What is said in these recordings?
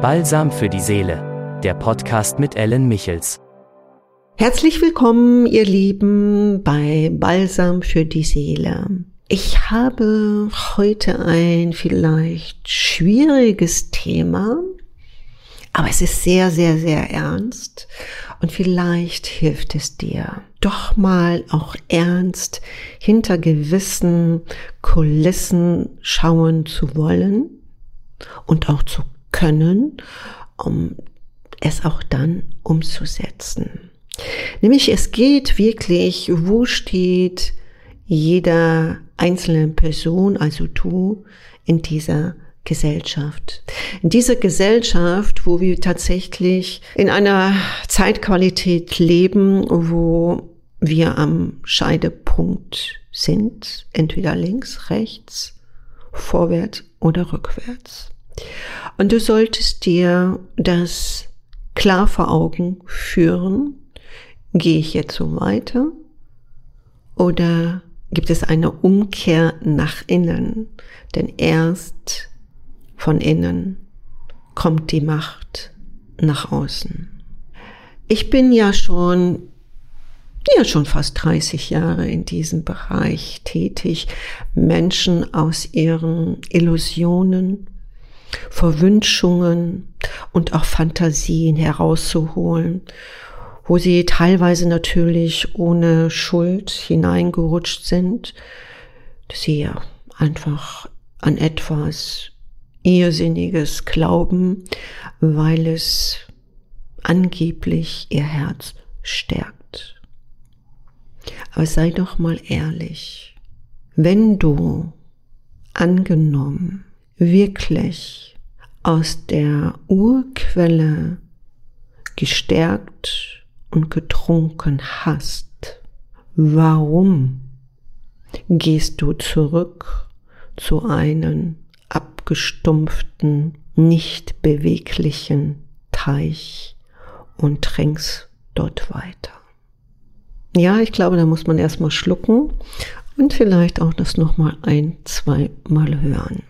Balsam für die Seele, der Podcast mit Ellen Michels. Herzlich willkommen, ihr Lieben, bei Balsam für die Seele. Ich habe heute ein vielleicht schwieriges Thema, aber es ist sehr, sehr, sehr ernst und vielleicht hilft es dir, doch mal auch ernst hinter gewissen Kulissen schauen zu wollen und auch zu können, um es auch dann umzusetzen. Nämlich es geht wirklich, wo steht jeder einzelne Person, also du, in dieser Gesellschaft. In dieser Gesellschaft, wo wir tatsächlich in einer Zeitqualität leben, wo wir am Scheidepunkt sind, entweder links, rechts, vorwärts oder rückwärts. Und du solltest dir das klar vor Augen führen. Gehe ich jetzt so weiter? Oder gibt es eine Umkehr nach innen? Denn erst von innen kommt die Macht nach außen. Ich bin ja schon ja schon fast 30 Jahre in diesem Bereich tätig, Menschen aus ihren Illusionen, Verwünschungen und auch Fantasien herauszuholen, wo sie teilweise natürlich ohne Schuld hineingerutscht sind, dass sie ja einfach an etwas Irrsinniges glauben, weil es angeblich ihr Herz stärkt. Aber sei doch mal ehrlich, wenn du angenommen wirklich aus der Urquelle gestärkt und getrunken hast, warum gehst du zurück zu einem abgestumpften, nicht beweglichen Teich und trinkst dort weiter? Ja, ich glaube, da muss man erstmal schlucken und vielleicht auch das nochmal ein, zwei Mal hören.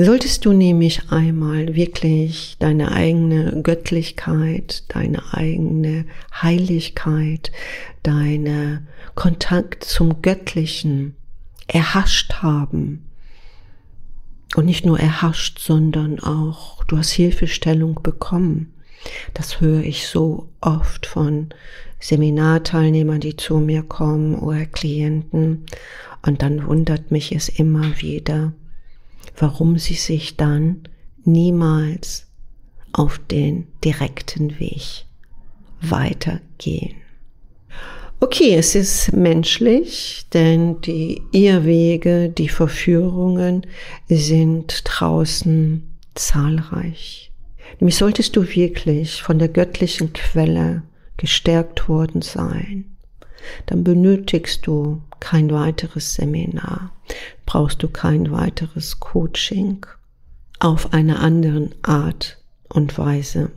Solltest du nämlich einmal wirklich deine eigene Göttlichkeit, deine eigene Heiligkeit, deine Kontakt zum Göttlichen erhascht haben, und nicht nur erhascht, sondern auch du hast Hilfestellung bekommen. Das höre ich so oft von Seminarteilnehmern, die zu mir kommen oder Klienten. Und dann wundert mich es immer wieder, warum sie sich dann niemals auf den direkten Weg weitergehen. Okay, es ist menschlich, denn die Irrwege, die Verführungen sind draußen zahlreich. Nämlich solltest du wirklich von der göttlichen Quelle gestärkt worden sein, dann benötigst du kein weiteres Seminar, brauchst du kein weiteres Coaching auf einer anderen Art und Weise.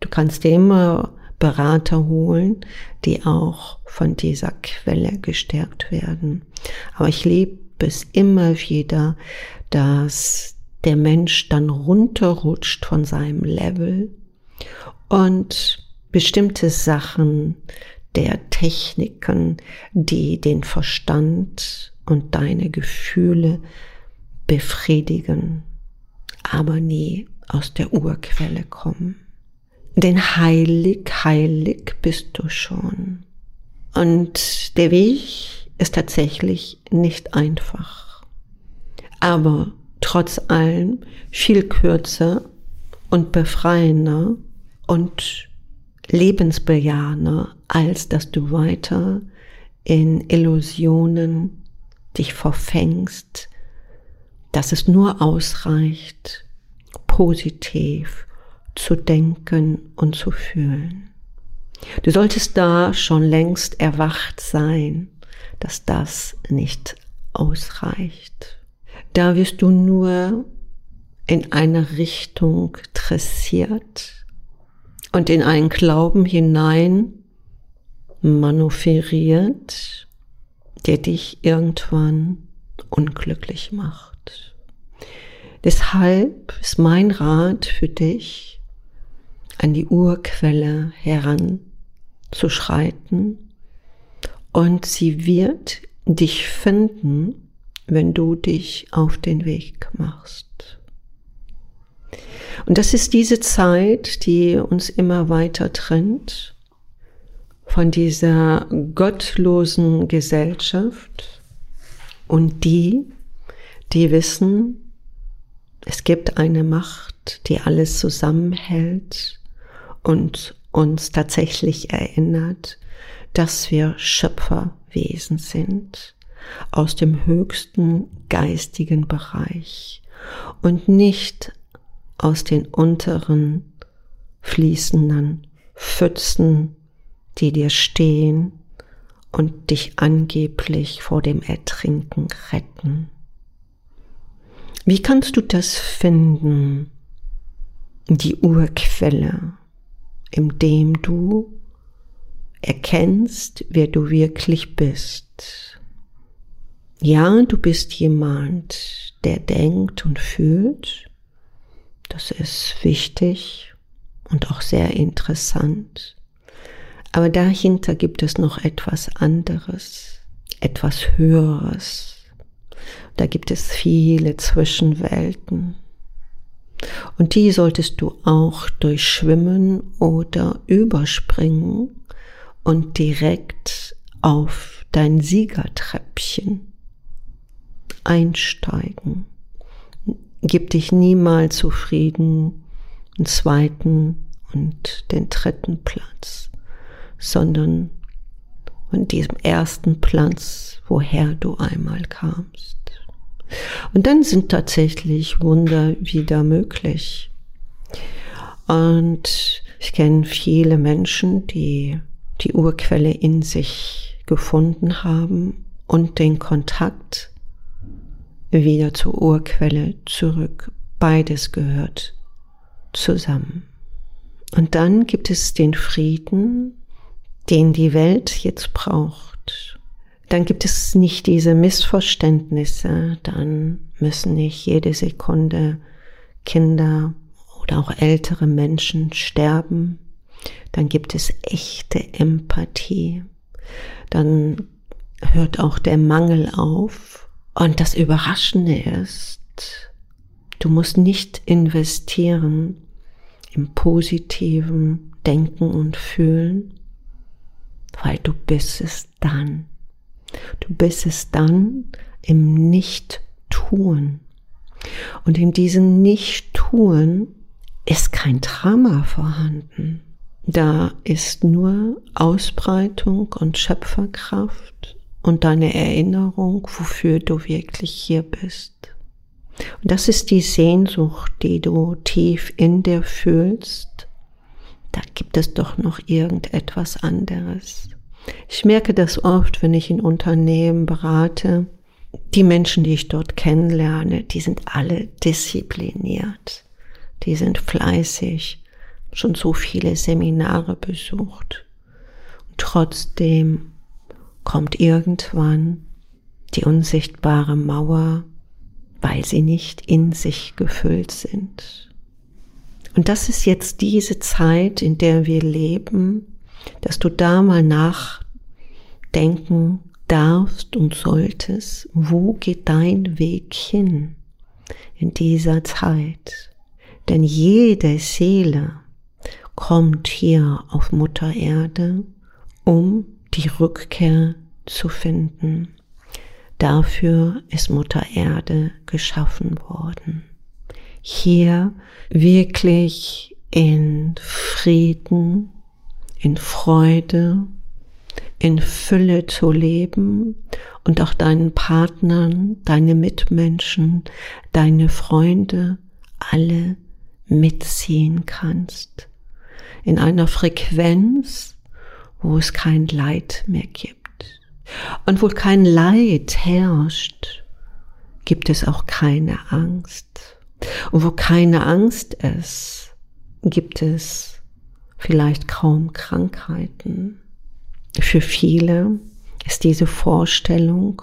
Du kannst dir immer Berater holen, die auch von dieser Quelle gestärkt werden. Aber ich liebe es immer wieder, dass der Mensch dann runterrutscht von seinem Level und bestimmte Sachen der Techniken, die den Verstand und deine Gefühle befriedigen, aber nie aus der Urquelle kommen. Denn heilig, heilig bist du schon. Und der Weg ist tatsächlich nicht einfach. Aber trotz allem viel kürzer und befreiender und lebensbejahender, als dass du weiter in Illusionen dich verfängst, dass es nur ausreicht, positiv zu denken und zu fühlen. Du solltest da schon längst erwacht sein, dass das nicht ausreicht. Da wirst du nur in eine Richtung dressiert und in einen Glauben hinein manövriert, der dich irgendwann unglücklich macht. Deshalb ist mein Rat für dich, an die Urquelle heranzuschreiten und sie wird dich finden, wenn du dich auf den Weg machst. Und das ist diese Zeit, die uns immer weiter trennt von dieser gottlosen Gesellschaft und die, die wissen, es gibt eine Macht, die alles zusammenhält und uns tatsächlich erinnert, dass wir Schöpferwesen sind aus dem höchsten geistigen Bereich und nicht aus den unteren fließenden Pfützen, die dir stehen und dich angeblich vor dem Ertrinken retten. Wie kannst du das finden, die Urquelle, indem du erkennst, wer du wirklich bist? Ja, du bist jemand, der denkt und fühlt. Das ist wichtig und auch sehr interessant. Aber dahinter gibt es noch etwas anderes, etwas Höheres. Da gibt es viele Zwischenwelten. Und die solltest du auch durchschwimmen oder überspringen und direkt auf dein Siegertreppchen einsteigen. Gib dich niemals zufrieden, einen zweiten und den dritten Platz, sondern an diesem ersten Platz, woher du einmal kamst. Und dann sind tatsächlich Wunder wieder möglich. Und ich kenne viele Menschen, die die Urquelle in sich gefunden haben und den Kontakt wieder zur Urquelle zurück. Beides gehört zusammen. Und dann gibt es den Frieden, den die Welt jetzt braucht. Dann gibt es nicht diese Missverständnisse, dann müssen nicht jede Sekunde Kinder oder auch ältere Menschen sterben. Dann gibt es echte Empathie. Dann hört auch der Mangel auf und das Überraschende ist, du musst nicht investieren im positiven Denken und Fühlen, weil du bist es dann. Du bist es dann im Nicht-Tun. Und in diesem Nicht-Tun ist kein Drama vorhanden. Da ist nur Ausbreitung und Schöpferkraft und deine Erinnerung, wofür du wirklich hier bist. Und das ist die Sehnsucht, die du tief in dir fühlst. Da gibt es doch noch irgendetwas anderes. Ich merke das oft, wenn ich in Unternehmen berate. Die Menschen, die ich dort kennenlerne, die sind alle diszipliniert. Die sind fleißig, schon so viele Seminare besucht. Und trotzdem kommt irgendwann die unsichtbare Mauer, weil sie nicht in sich gefüllt sind. Und das ist jetzt diese Zeit, in der wir leben, dass du da mal nachdenken darfst und solltest, wo geht dein Weg hin in dieser Zeit? Denn jede Seele kommt hier auf Mutter Erde, um die Rückkehr zu finden. Dafür ist Mutter Erde geschaffen worden. Hier wirklich in Frieden, in Freude, in Fülle zu leben und auch deinen Partnern, deine Mitmenschen, deine Freunde alle mitziehen kannst. In einer Frequenz, wo es kein Leid mehr gibt. Und wo kein Leid herrscht, gibt es auch keine Angst. Und wo keine Angst ist, gibt es vielleicht kaum Krankheiten. Für viele ist diese Vorstellung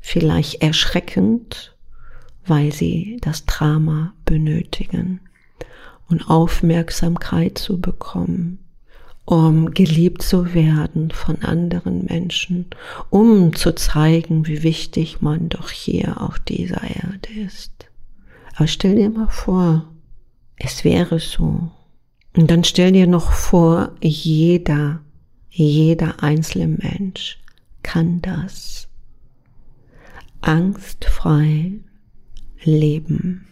vielleicht erschreckend, weil sie das Drama benötigen. und Aufmerksamkeit zu bekommen, um geliebt zu werden von anderen Menschen, um zu zeigen, wie wichtig man doch hier auf dieser Erde ist. Aber stell dir mal vor, es wäre so. Und dann stell dir noch vor, jeder, jeder einzelne Mensch kann das. Angstfrei leben.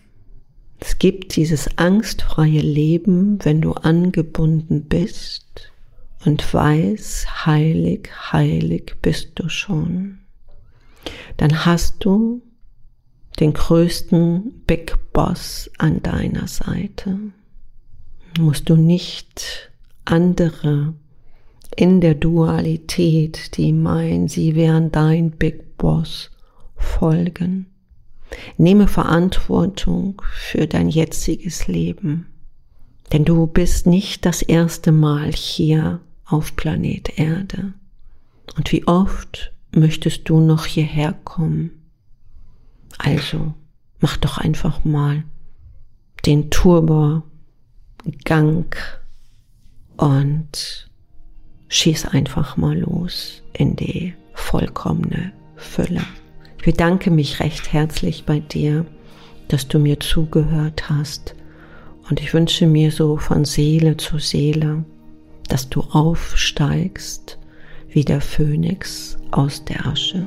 Es gibt dieses angstfreie Leben, wenn du angebunden bist und weiß, heilig, heilig bist du schon. Dann hast du den größten Big Boss an deiner Seite. Musst du nicht andere in der Dualität, die meinen, sie wären dein Big Boss, folgen. Nehme Verantwortung für dein jetziges Leben. Denn du bist nicht das erste Mal hier auf Planet Erde. Und wie oft möchtest du noch hierher kommen? Also, mach doch einfach mal den Turbo-Gang und schieß einfach mal los in die vollkommene Fülle. Ich bedanke mich recht herzlich bei dir, dass du mir zugehört hast und ich wünsche mir so von Seele zu Seele, dass du aufsteigst wie der Phönix aus der Asche.